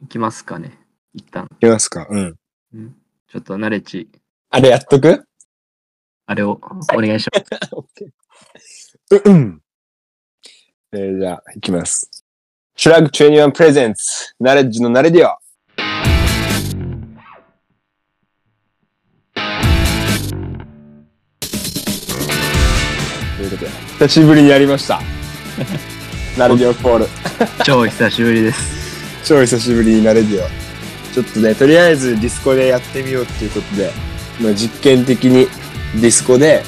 いきますかね。一旦。いきますかうん。うん、ちょっとナレッジ、あれやっとく？あれをお願いします。ううん。えー、じゃあ、いきます。シュラグ21プレゼンツ、ナレッジのナレディオ。ということで、久しぶりにやりました。ナレディオコール。超久しぶりです。超久しぶりにナレディオ。ちょっとね、とりあえずディスコでやってみようっていうことで、まあ、実験的にディスコで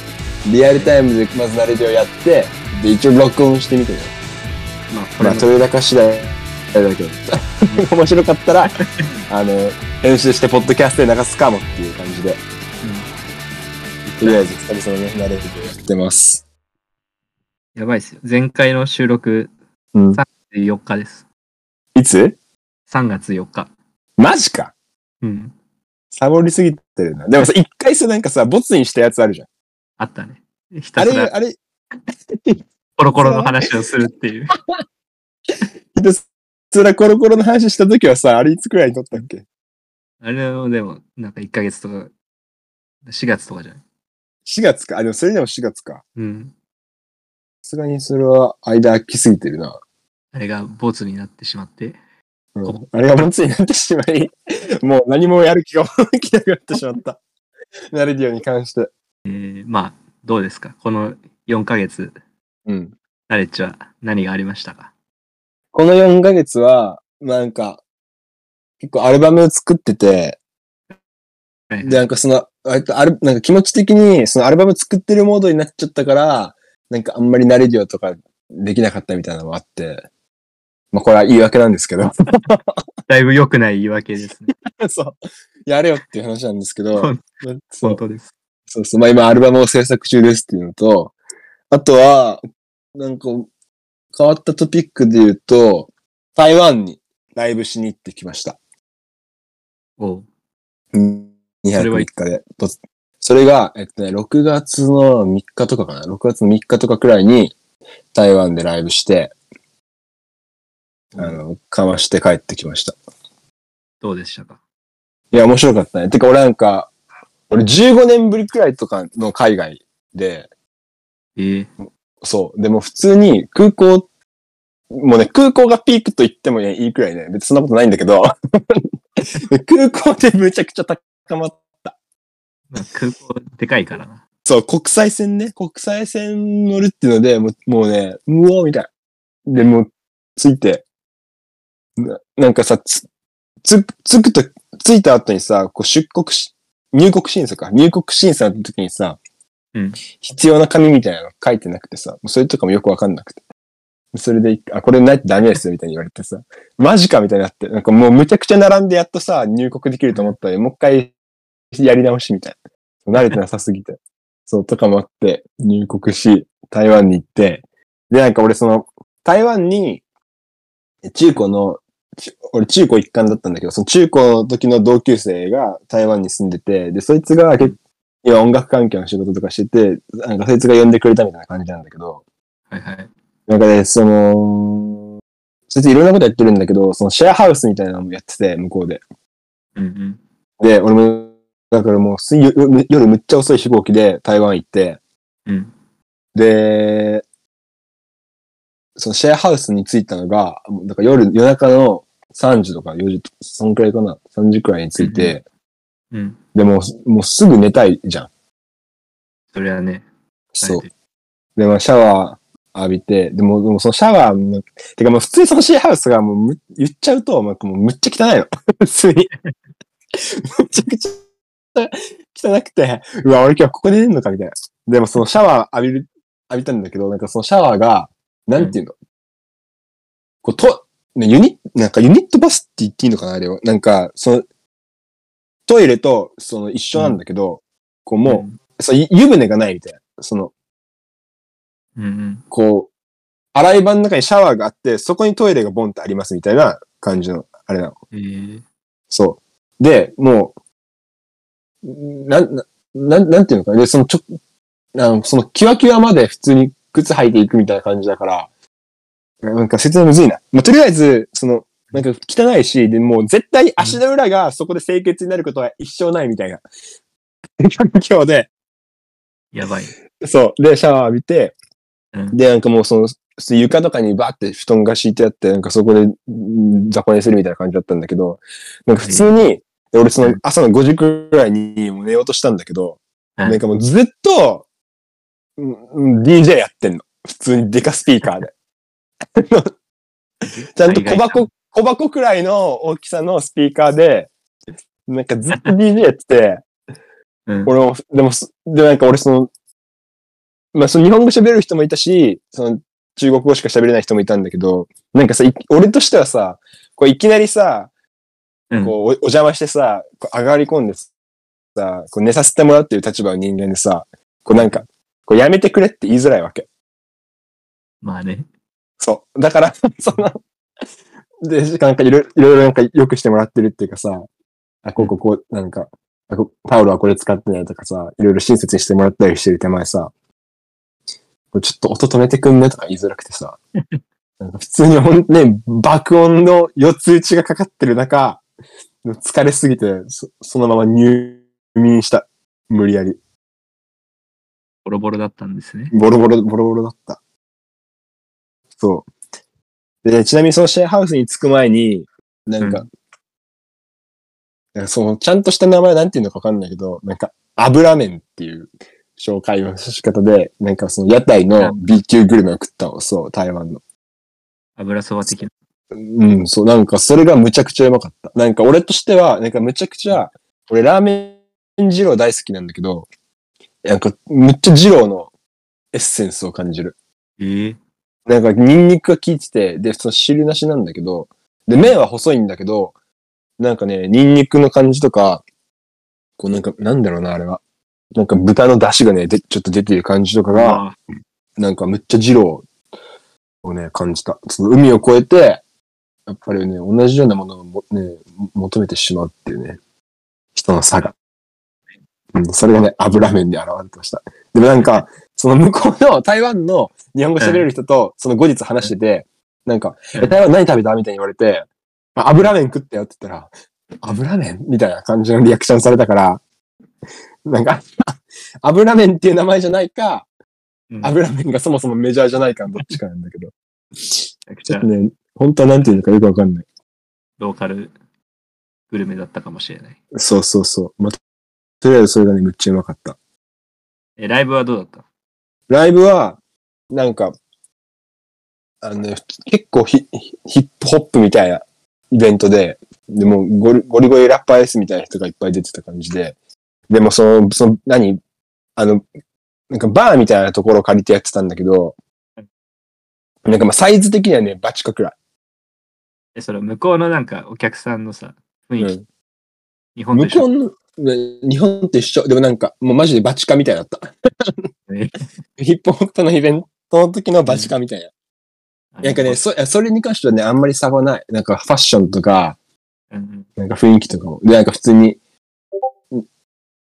リアルタイムでまずナレディオやって、で、一応録音してみてね。まあ、これまあ、取れ高次第だけど、面白かったら、あの、編集してポッドキャストで流すかもっていう感じで、とりあえず久々のね、ナレディオやってます。やばいっすよ。前回の収録うん。4日です。いつ？3月4日。マジかうん。サボりすぎてるな。でもさ、一回さ、なんかさ、ボツにしたやつあるじゃん。あったね。ひあれ、たすらあれ、コロコロの話をするっていう。ひたすらコロコロの話した時はさ、あれいつくらいに撮ったっけ？あれをでも、なんか1ヶ月とか、4月とかじゃない ?4 月か。あ、でもそれでも4月か。うん。さすがにそれは間空きすぎてるな。あれがボツになってしまって。うん、あれがボツになってしまい、もう何もやる気が起きなくなってしまった。ナレディオに関して。えー、まあ、どうですか？この4ヶ月、うん。ナレッジは何がありましたか？この4ヶ月は、なんか、結構アルバム作ってて、はいで、なんかその、割とアルなんか気持ち的に、そのアルバム作ってるモードになっちゃったから、なんかあんまりナレディオとかできなかったみたいなのもあって、まあこれは言い訳なんですけど、だいぶ良くない言い訳ですね。そう、やれよっていう話なんですけど、本当です。そうそう、まあ今アルバムを制作中ですっていうのと、あとは、なんか変わったトピックで言うと、台湾にライブしに行ってきました。おう2それは泊3日で。とそれが、えっとね、6月の3日とかかな ?6 月の3日とかくらいに台湾でライブして、あの、かまして帰ってきました。どうでしたか？いや、面白かったね。てか俺なんか、俺15年ぶりくらいとかの海外で、ええそう。でも普通に空港、もうね、空港がピークと言ってもね、いいくらいね、別にそんなことないんだけど、空港でむちゃくちゃ高まっまあ、空港でかいからな。そう、国際線ね、国際線乗るっていうので、もうもうね、うおーみたいな。で、もう、着いて、ななんかさ、つ、つ、着くと、着いた後にさ、こう出国し、入国審査か、入国審査の時にさ、うん必要な紙みたいなの書いてなくてさ、もうそれとかもよくわかんなくて。それで、あ、これないとダメですよ、みたいに言われてさ、マジかみたいになって、なんかもうむちゃくちゃ並んでやっとさ、入国できると思ったら、もう一回やり直しみたいな。慣れてなさすぎて。そう、とかもあって、入国し、台湾に行って、で、なんか俺その、台湾に、中高の、ち俺中高一貫だったんだけど、その中高の時の同級生が台湾に住んでて、で、そいつが結今音楽関係の仕事とかしてて、なんかそいつが呼んでくれたみたいな感じなんだけど、はいはい。なんかね、その、そいついろんなことやってるんだけど、そのシェアハウスみたいなのもやってて、向こうで。うんうん。で、俺も、だからもう夜むっちゃ遅い飛行機で台湾行って、うん。で、そのシェアハウスに着いたのが、だから夜、夜中の3時とか4時そんくらいかな、3時くらいに着いて、うん。でもう、もうすぐ寝たいじゃん。それはね。そうで、まあ、シャワー浴びて、でも、でもそのシャワーも、てかもう普通にそのシェアハウスがもうむ言っちゃうと、まあ、もうむっちゃ汚いの。普通に。むちゃくちゃ汚くて、うわ、俺今日ここで寝るのかみたいな。でもそのシャワー浴びる、浴びたんだけど、なんかそのシャワーが、なんていうの、こう、と、ね、ユニなんかユニットバスって言っていいのかなあれは。なんか、その、トイレと、その一緒なんだけど、こうもう、そう、ゆ湯船がないみたいな。その、うん。うんこう、洗い場の中にシャワーがあって、そこにトイレがボンってありますみたいな感じの、あれなの。うん。ええそう。で、もう、なん、ななん、なんていうのかな。で、そのちょ、あの、その、キワキワまで普通に靴履いていくみたいな感じだから、なんか説明むずいな。まあ、とりあえず、その、なんか汚いし、でもう絶対に足の裏がそこで清潔になることは一生ないみたいな環境で、やばい。そう。で、シャワー浴びて、うん。で、なんかもうその、床とかにバーって布団が敷いてあって、なんかそこでん雑魚寝するみたいな感じだったんだけど、なんか普通に、で俺その朝の5時くらいにもう寝ようとしたんだけど、うんなんかもうずっと、DJ やってんの。普通にデカスピーカーで。ちゃんと小箱、小箱くらいの大きさのスピーカーで、なんかずっと DJ やってて、うん。俺も、でもす、で、なんか俺その、まあその日本語喋れる人もいたし、その中国語しか喋れない人もいたんだけど、なんかさ、い俺としてはさ、こういきなりさ、うんこうおお邪魔してさ、こう上がり込んでさ、こう寝させてもらうっていう立場の人間でさ、こうなんか、こうやめてくれって言いづらいわけ。まあね。そう。だから、その、で、なんかいろいろなんか良くしてもらってるっていうかさ、あ、こうこうこう、なんか、あこタオルはこれ使ってねとかさ、いろいろ親切にしてもらったりしてる手前さ、これちょっと音止めてくんねとか言いづらくてさ、なんか普通にほんね、爆音の四つ打ちがかかってる中、疲れすぎて、そそのまま入眠した。無理やり。ボロボロだったんですね。ボロボロ、ボロボロだった。そう。で、ちなみにそのシェアハウスに着く前に、なんか、うなんかその、ちゃんとした名前なんていうのかわかんないけど、なんか、油麺っていう紹介の仕方で、なんかその屋台の B 級グルメを食ったの、そう、台湾の。油そば的な。うん、そう、なんかそれがむちゃくちゃうまかった。なんか俺としては、なんかむちゃくちゃ、俺ラーメン二郎大好きなんだけど、なんかむっちゃ二郎のエッセンスを感じる。ええなんかニンニクが効いてて、で、その汁なしなんだけど、で、麺は細いんだけど、なんかね、ニンニクの感じとか、こうなんか、なんだろうな、あれは。なんか豚の出汁がね、で、ちょっと出てる感じとかが、あなんかむっちゃ二郎をね、感じた。その海を越えて、やっぱりね、同じようなものをもね、求めてしまうっていうね、人の差が。うん、それがね、油麺で現れてました。でもなんか、その向こうの台湾の日本語喋れる人と、その後日話してて、なんか、うんえ台湾何食べたみたいに言われて、あ油麺食ったよって言ったら、油麺みたいな感じのリアクションされたから、なんか、油麺っていう名前じゃないか、うん油麺がそもそもメジャーじゃないかのどっちかなんだけど。めちょっとね、本当はなんていうのかよくわかんない。ローカルグルメだったかもしれない。そうそうそう。まあ、とりあえずそれがね、むっちゃうまかった。え、ライブはどうだった？ライブは、なんか、あのね、結構ヒヒップホップみたいなイベントで、でもゴリゴリゴリラッパー S みたいな人がいっぱい出てた感じで、でもその、その、何？あの、なんかバーみたいなところを借りてやってたんだけど、なんかまあサイズ的にはね、バチコくらい。え、それ向こうのなんかお客さんのさ、雰囲気、うん。日本と一緒？向こうの、ね日本と一緒。でもなんか、もうマジでバチカみたいだった。ねヒップホップのイベントの時のバチカみたいな。なんかね、そそれに関してはね、あんまり差はない。なんかファッションとか、うんなんか雰囲気とかも。で、なんか普通に、ん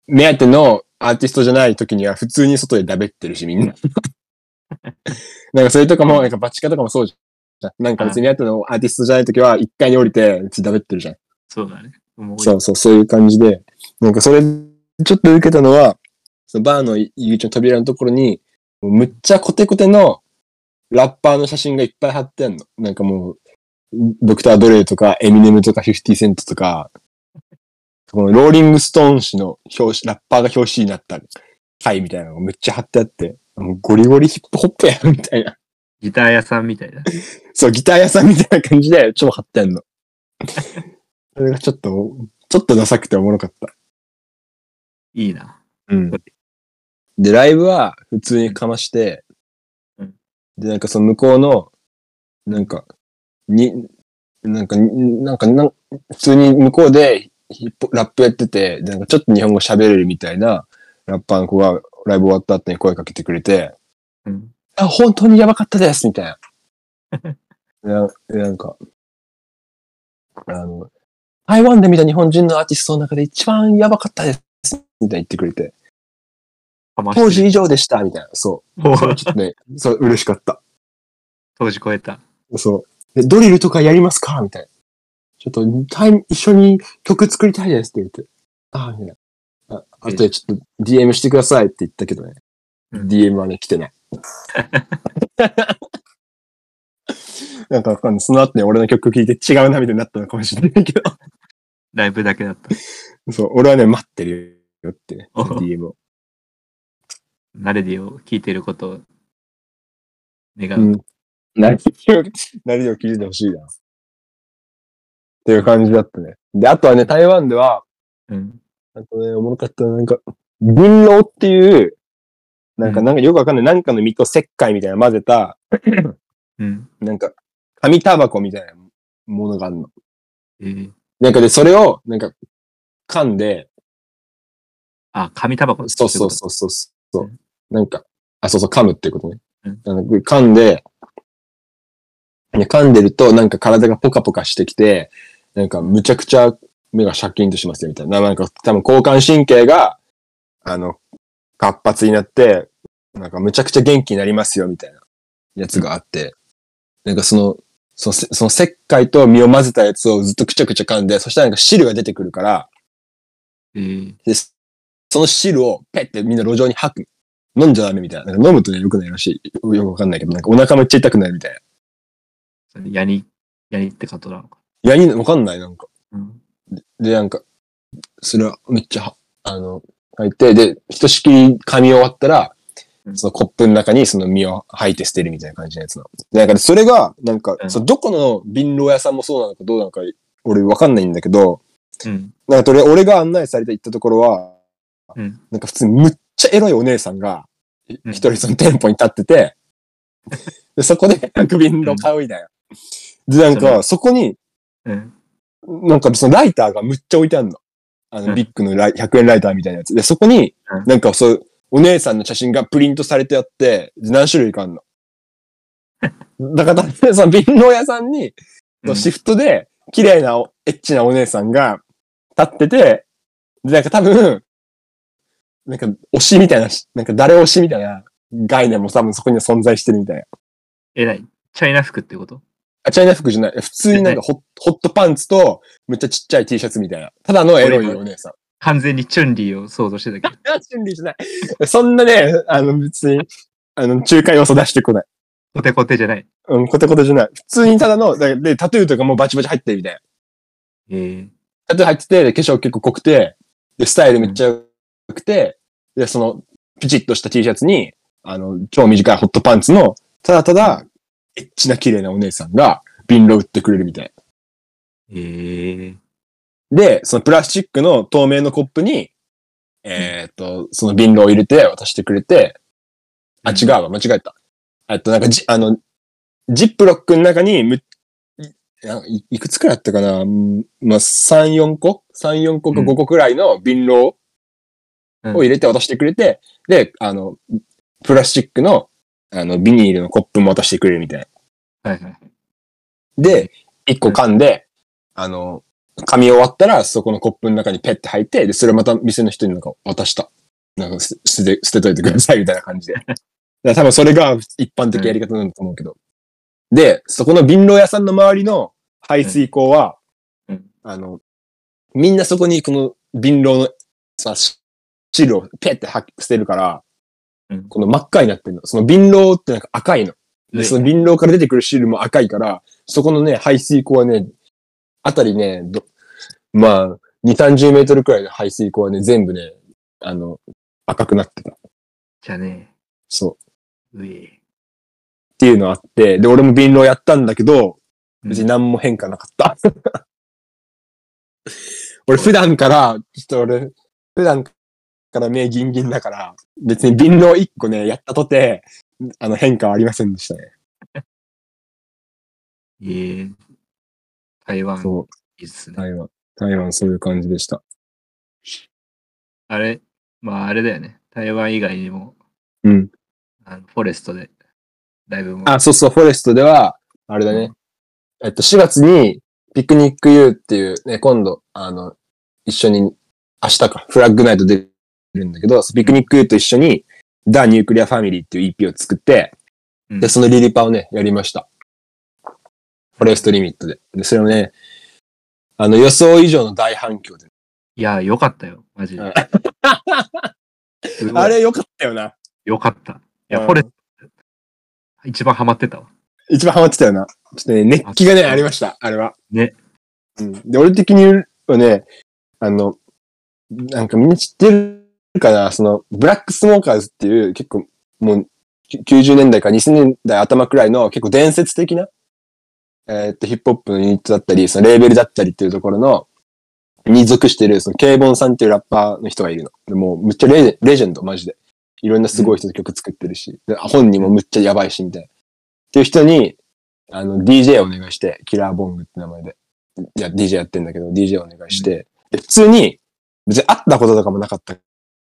目当てのアーティストじゃない時には普通に外でだべってるし、みんな。なんかそれとかも、なんかバチカとかもそうじゃん。なんか別に目当てのアーティストじゃない時は1階に降りて、だべってるじゃん。そうだね。そうそう、そういう感じで。なんかそれ、ちょっと受けたのは、そのバーの入り口の扉のところに、むっちゃコテコテのラッパーの写真がいっぱい貼ってあるの。なんかもう、ドクター・ドレイとか、エミネムとか、50セントとか、このローリング・ストーン氏の表紙、ラッパーが表紙になった回みたいなのがめっちゃ貼ってあって、もうゴリゴリヒップホップやんみたいな。ギター屋さんみたいな。そう、ギター屋さんみたいな感じで超貼ってあるの。それがちょっと、ちょっとダサくておもろかった。いいな。うん。で、ライブは普通にかまして、うんで、なんかその向こうの、なんか、に、なんか、になんかなん、普通に向こうでヒップラップやってて、でなんかちょっと日本語喋れるみたいなラッパーの子がライブ終わった後に声かけてくれて、うん。あ、本当にやばかったですみたいな。で なでなんか、あの、台湾で見た日本人のアーティストの中で一番やばかったですみたいに言ってくれて、かましてる当時以上でしたみたいな。そう。おそれちょっとね、そう、嬉しかった。当時超えた。そう。でドリルとかやりますかみたいな。ちょっとタイム、一緒に曲作りたいですって言って。ああ、みたいな。ああとでちょっと DM してくださいって言ったけどね。うん DM はね、来てない。なんかわかんない。その後に俺の曲聴いて違うなみたいになったのかもしれないけど。ライブだけだった。そう、俺はね、待ってるよって DM を。ナレディを聞いてることを願う。うん。何を、何を聞いてほしいな。っていう感じだったね。で、あとはね、台湾では、うん。あとね、おもろかったなんか、銀狼っていう、なんか、うんなんかよくわかんない、なんかの実と石灰みたいなの混ぜた、うん。なんか、紙タバコみたいなものがあるの。えー、なんかで、それを、なんか、噛んで、あ、紙タバコそうそうそうそうそう、うんなんか、あ、そうそう、噛むってことね。うん。あの噛んで、ね噛んでると、なんか体がポカポカしてきて、なんかむちゃくちゃ目がシャキンとしますよ、みたいな。なんか多分交感神経が、あの、活発になって、なんかむちゃくちゃ元気になりますよ、みたいなやつがあって、なんかその、その、せその石灰と身を混ぜたやつをずっとくちゃくちゃ噛んで、そしたらなんか汁が出てくるから、えー、で、その汁をペッてみんな路上に吐く。飲んじゃダメみたいな。なんか飲むとね、良くないらしい。よくわかんないけど、なんかお腹めっちゃ痛くなるみたいな。それヤニ、ヤニってことなのか。いや、いいのわかんない、なんか。うん。で、なんか、それはめっちゃは、あの、入って、で、ひとしきり噛み終わったら、うんそのコップの中にその身を吐いて捨てるみたいな感じのやつなの。で、なんかそれが、なんか、うんそのどこの瓶籠屋さんもそうなのかどうなのか、俺わかんないんだけど、うん。なんかとりあえず俺が案内されて行ったところは、うん。なんか普通にむっちゃエロいお姉さんが、一人その店舗に立ってて、でそこでなんか瓶の買うみたいな。で、なんかそこに、うん。なんかそのライターがむっちゃ置いてあるの。あの、うんビッグのライ100円ライターみたいなやつ。で、そこにうん、なんかそう、お姉さんの写真がプリントされてあって、で何種類かあるの。だから、その瓶の屋さんに、うんシフトで、綺麗なお、エッチなお姉さんが立ってて、で、なんか多分、なんか推しみたいなし、なんか誰推しみたいな概念も多分そこには存在してるみたいな。え、なにチャイナ服ってこと？あ、チャイナ服じゃない。普通になんかホッホットパンツと、めっちゃちっちゃい T シャツみたいな。ただのエロいお姉さん。完全にチュンリーを想像してたけど。あ、チュンリーじゃない。そんなね、あの別に、あの、中華要素出してこない。コテコテじゃない？うん、コテコテじゃない。普通にただの、だで、タトゥーとかもバチバチ入ってるみたいな。えー、タトゥー入ってて、で化粧結構濃くて、で、スタイルめっちゃ良くて、で、その、ピチッとした T シャツに、あの、超短いホットパンツの、ただただ、エッチな綺麗なお姉さんが、瓶炉売ってくれるみたい。えー、で、そのプラスチックの透明のコップに、えーっと、その瓶炉を入れて渡してくれて、あ、違うわ、間違えた。えっと、なんかじ、あの、ジップロックの中にむ、いくつくらいあったかな？うんまあ、3、4個 ?3、4個か5個くらいの瓶炉うんを入れて渡してくれて、で、あの、プラスチックの、あの、ビニールのコップも渡してくれるみたいな。はいはい。で、1個噛んで、あの、噛み終わったら、そこのコップの中にペッて入って、で、それまた店の人になんか渡した。なんかす捨て、捨てといてくださいみたいな感じで。だ多分それが一般的やり方なんだと思うけど。で、そこの瓶炉屋さんの周りの排水口は、うんうんあの、みんなそこにこの瓶炉のさ、し汁をペッて吐き捨てるから、うんこの真っ赤になってるの。その瓶炉ってなんか赤いの。で、でその瓶炉から出てくる汁も赤いから、そこのね、排水口はね、あたりね、どまあ、2、30メートルくらいの排水口はね、全部ね、あの、赤くなってた。じゃあね、そう。うえ。っていうのあって、で、俺も瓶炉やったんだけど、うん別に何も変化なかった。俺普段から、ちょっと俺、普段から目ギンギンだから、別に瓶炉1個ね、やったとて、あの変化はありませんでしたね。えー、台湾、そう。いいっすね。台湾。台湾そういう感じでした。あれ、まああれだよね。台湾以外にも、うん。あのフォレストでライブも。あ、そうそう、フォレストでは、あれだね。えっと、4月に、ピクニック U っていうね、今度、あの、一緒に、明日か、フラッグナイト出るんだけど、ピクニックと一緒に、ダ・ニュークリア・ファミリーっていう EP を作って、うんで、そのリリパをね、やりました。フォレストリミットで。で、それをね、あの予想以上の大反響で。いや、よかったよ。マジうんで。あれ良かったよな。よかった。いや、うんフォレスト、一番ハマってたわ。一番ハマってたよな。ちょっとね、熱気がね、あありました、あれは。ね。うん。で、俺的にはね、あの、なんかみんな知ってるかな、その、ブラックスモーカーズっていう結構、もう、き90年代から2000年代頭くらいの結構伝説的な、えーっと、ヒップホップのユニットだったり、そのレーベルだったりっていうところの、に属してる、その、ケイボンさんっていうラッパーの人がいるの。でもう、むっちゃレジェレジェンド、マジで。いろんなすごい人と曲作ってるし、で本人もむっちゃやばいし、みたいな。っていう人に、あの、DJ をお願いして、キラーボングって名前で。いや、DJ やってんだけど、DJ をお願いして、で普通に、別に会ったこととかもなかった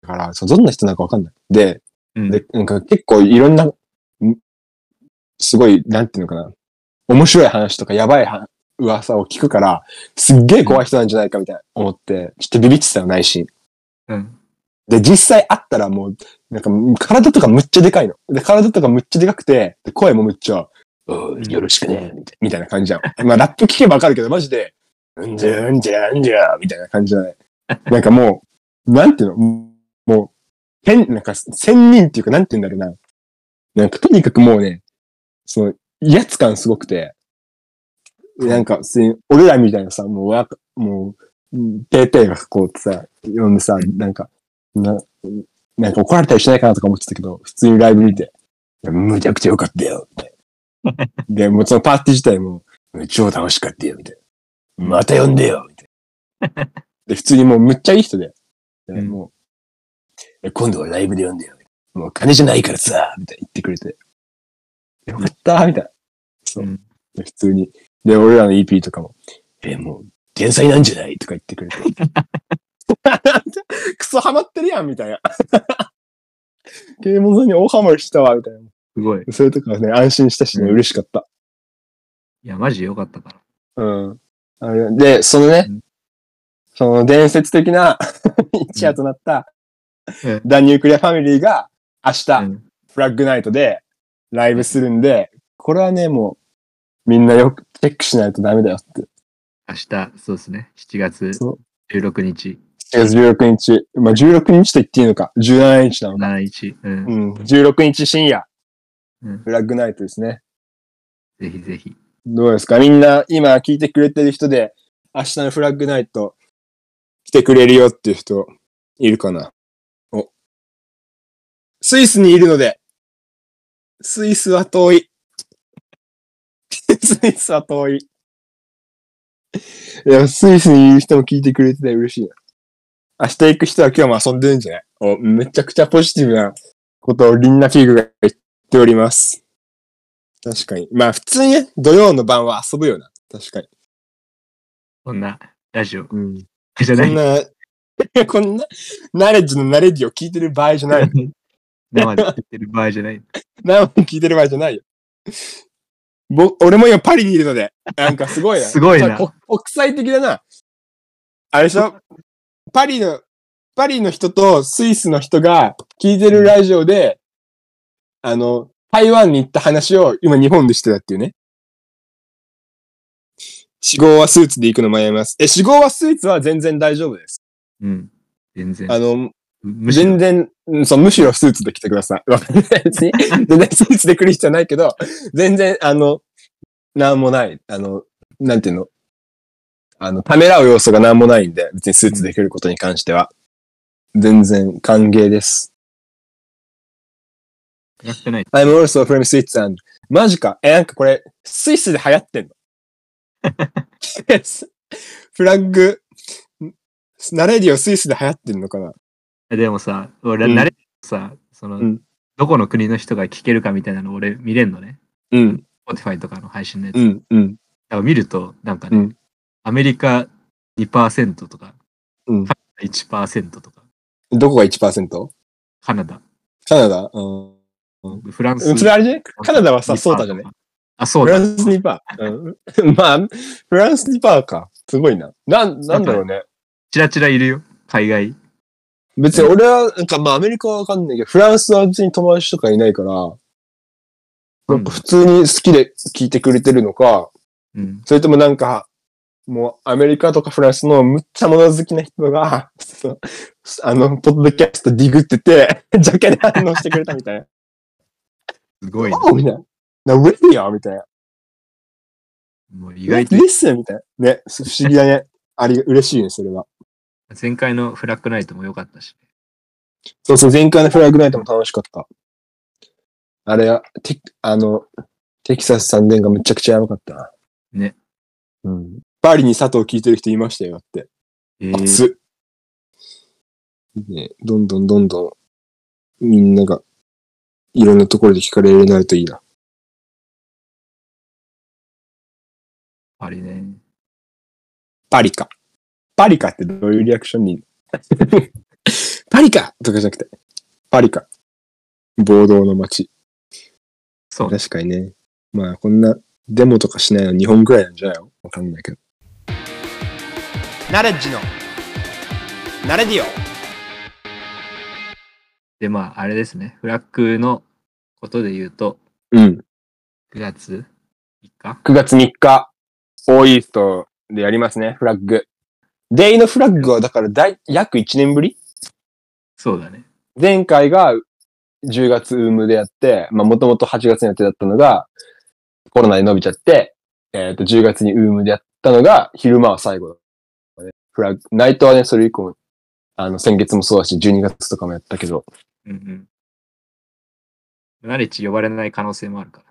から、そうどんな人なのかわかんない。で、うん。で、なんか結構いろんな、んすごい、なんていうのかな、面白い話とかやばいは噂を聞くから、すっげえ怖い人なんじゃないかみたいな思って、ちょっとビビってたよ、内心。うん。で、実際会ったらもう、なんか体とかむっちゃでかいの。で、体とかむっちゃでかくて、で声もむっちゃ、おうよろしくね、みたいな感じじゃん。まあ、ラップ聞けばわかるけど、マジで、うんじゃうんじゃうんじゃ、みたいな感じじゃない。なんかもう、なんていうの変、なんか、千人っていうか、なんていうんだろうな。なんか、とにかくもうね、その、威圧感すごくて、なんか、俺らみたいなさ、もうわか、もう、うんペーペーがこうさ、呼んでさ、なんか、な、なんか怒られたりしないかなとか思ってたけど、普通にライブ見て、むちゃくちゃ良かったよ、みたいな。で、もうそのパーティー自体も、超楽しかったよ、みたいな。また呼んでよ、みたいな。で、普通にもうむっちゃいい人で、でうんも今度はライブで呼んでよ、もう金じゃないからさ、みたいな言ってくれて。よかった、みたいな。そうう。ん。で普通に。で、俺らの EP とかも、え、もう、天才なんじゃない？とか言ってくれて。クソハマってるやん、みたいな。ゲームズに大ハマりしたわ、みたいな。すごい。いそれとかね、安心したしね、うん嬉しかった。や、マジでよかったから。うん。あれで、そのね、うんその伝説的な 一夜となった、うんダンニュークリアファミリーが明日、うん。フラッグナイトでライブするんで、これはね、もう、みんなよくチェックしないとダメだよって。明日、そうですね。7月そう。16日、7月16日。まあ、16日と言っていいのか。17日なのか。7日。うん。うん。16日深夜、うん。フラッグナイトですね。ぜひぜひ。どうですか？みんな今聞いてくれてる人で、明日のフラッグナイト来てくれるよっていう人いるかな？お。スイスにいるので、スイスは遠い。スイスは遠い。いや、スイスにいる人も聞いてくれてて嬉しいな。明日行く人は今日も遊んでるんじゃない？お、めちゃくちゃポジティブなことをリンナフィグが言っております。確かに。まあ普通にね、土曜の晩は遊ぶよな。確かに。こんなラジオうん。じゃない。こんな、こんな、ナレッジのナレッジを聞いてる場合じゃない。生で言ってる場合じゃない。生で聞いてる場合じゃないよ。ぼ、俺も今パリにいるので、なんかすごいな。すごいなこ国際的だな。あれでしょ？パリの、パリの人とスイスの人が聞いてるラジオで、あの、台湾に行った話を今日本でしてたっていうね。死号はスーツで行くの迷います。え、死号はスーツは全然大丈夫です。うん。全然。あの、全然、うんそう、むしろスーツで来てください。わかんない。別に、全然スーツで来る必要ないけど、全然、あの、なんもない。あの、なんていうの？あの、ためらう要素がなんもないんで、別にスーツで来ることに関しては。全然歓迎です。やってない。I'm also from Switzerland. マジか。え、なんかこれ、スイスで流行ってんの？フラッグ、ナレディオスイスで流行ってんのかな？でもさ、俺、うん慣れてさ、その、うんどこの国の人が聞けるかみたいなの俺見れんのね。うん、Spotify とかの配信のやつ。だうん、うん、から見ると、なんかね、うんアメリカ2%とか、うん。1%とか、どこが 1%? カナダ、カナダ？うん。フランス。うんそれあれじゃねカナダはさ、ソータじゃねあ、そうだフラ。ンス2パー。うん。まあ、フランス2パーか。すごいな。なん、なんだろうね。チラチラいるよ、海外。別に俺は、なんかまあアメリカはわかんないけど、フランスは別に友達とかいないから、なんか普通に好きで聞いてくれてるのか、うん。それともなんか、もうアメリカとかフランスのむっちゃ物好きな人が、そ うあの、ポッドキャストディグってて、ジャケで反応してくれたみたいな。すごいな。おみたいな。な、ウェディアみたいな。もう意外とリスみたいな。ね、不思議だね。あり、嬉しいね、それは。前回のフラッグナイトも良かったし。そうそう、前回のフラグナイトも楽しかった。あれは、テあの、テキサス3年がむちゃくちゃやばかったな。ね。うん。パリに佐藤聞いてる人いましたよって。えー、熱っ。ね、どんどんどんどん、みんなが、いろんなところで聞かれるようになるといいな。パリね。パリか。パリかってどういうリアクションに？パリかとかじゃなくて、パリか。暴動の街。そう。確かにね。まあ、こんなデモとかしないの日本ぐらいなんじゃないの？わかんないけど。ナレッジの、ナレディオ。で、まあ、あれですね。フラッグのことで言うと、うん。9月3日？9月3日、オーイーストでやりますね、フラッグ。デイのフラッグはだからだい約1年ぶり？そうだね。前回が10月ウームでやって、まあもともと8月の予定だったのが、コロナで伸びちゃって、えっ、と、10月にウームでやったのが、昼間は最後だ、ね。フラッグ、ナイトはね、それ以降、あの、先月もそうだし、12月とかもやったけど、うんうん。ナレッジ呼ばれない可能性もあるか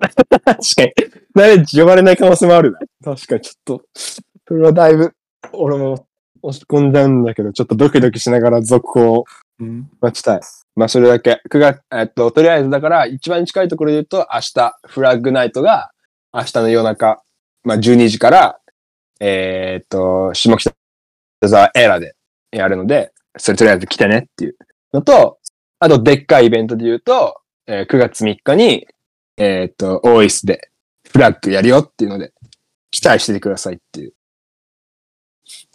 ら。確かに、ナレッジ呼ばれない可能性もあるな。確かに、ちょっと、それはだいぶ、俺も押し込んじゃうんだけど、ちょっとドキドキしながら続報をうん。待ちたい。まあ、それだけ。9月、えっと、とりあえずだから、一番近いところで言うと、明日、フラッグナイトが、明日の夜中、まあ、12時から、えーっと、下北沢エラでやるので、それとりあえず来てねっていうのと、あと、でっかいイベントで言うと、えー9月3日に、えーっと、オーイスで、フラッグやるよっていうので、期待しててくださいっていう、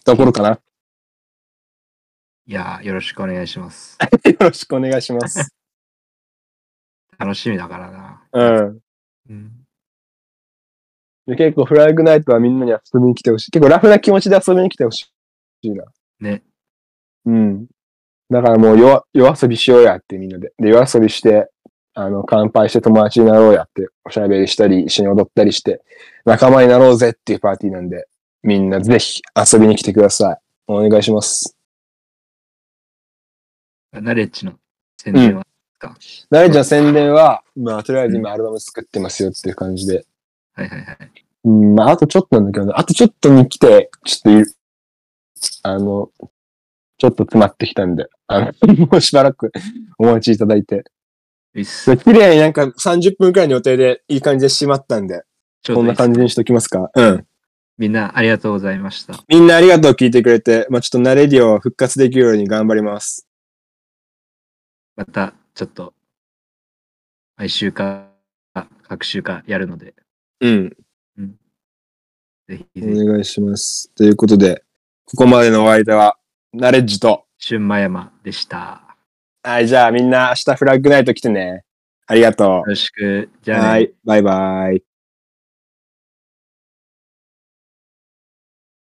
ところかな。いやー、よろしくお願いします。よろしくお願いします。楽しみだからな。うん。うん。で結構フラッグナイトはみんなに遊びに来てほしい。結構ラフな気持ちで遊びに来てほしいな。ね。うん。だからもう夜夜遊びしようやってみんなで。で、夜遊びして、あの、乾杯して友達になろうやって、おしゃべりしたり、一緒に踊ったりして、仲間になろうぜっていうパーティーなんで、みんなぜひ遊びに来てください。お願いします。ナレッジの宣伝は、か？ナレッジの宣伝は、まあ、とりあえず今アルバム作ってますよっていう感じで。はいはいはい。うん、まあ、あとちょっとなんだけどね、あとちょっとに来て、ちょっといる、あの、ちょっと詰まってきたんで、あの、もうしばらくお待ちいただいて。ういっす。綺麗になんか30分くらいの予定でいい感じで閉まったんで、こんない感じにしときますか？うん。みんなありがとうございました。みんなありがとう聞いてくれて、まあちょっとナレディオを復活できるように頑張ります。また、ちょっと、毎週か、各週かやるので、うん。ぜひおぜひ、願いします。ということで、ここまでのお相手は、ナレッジと、春間山でした。はい、じゃあみんな明日フラッグナイト来てね。ありがとよろしく、じう。ゃあね、はい、バイバイ。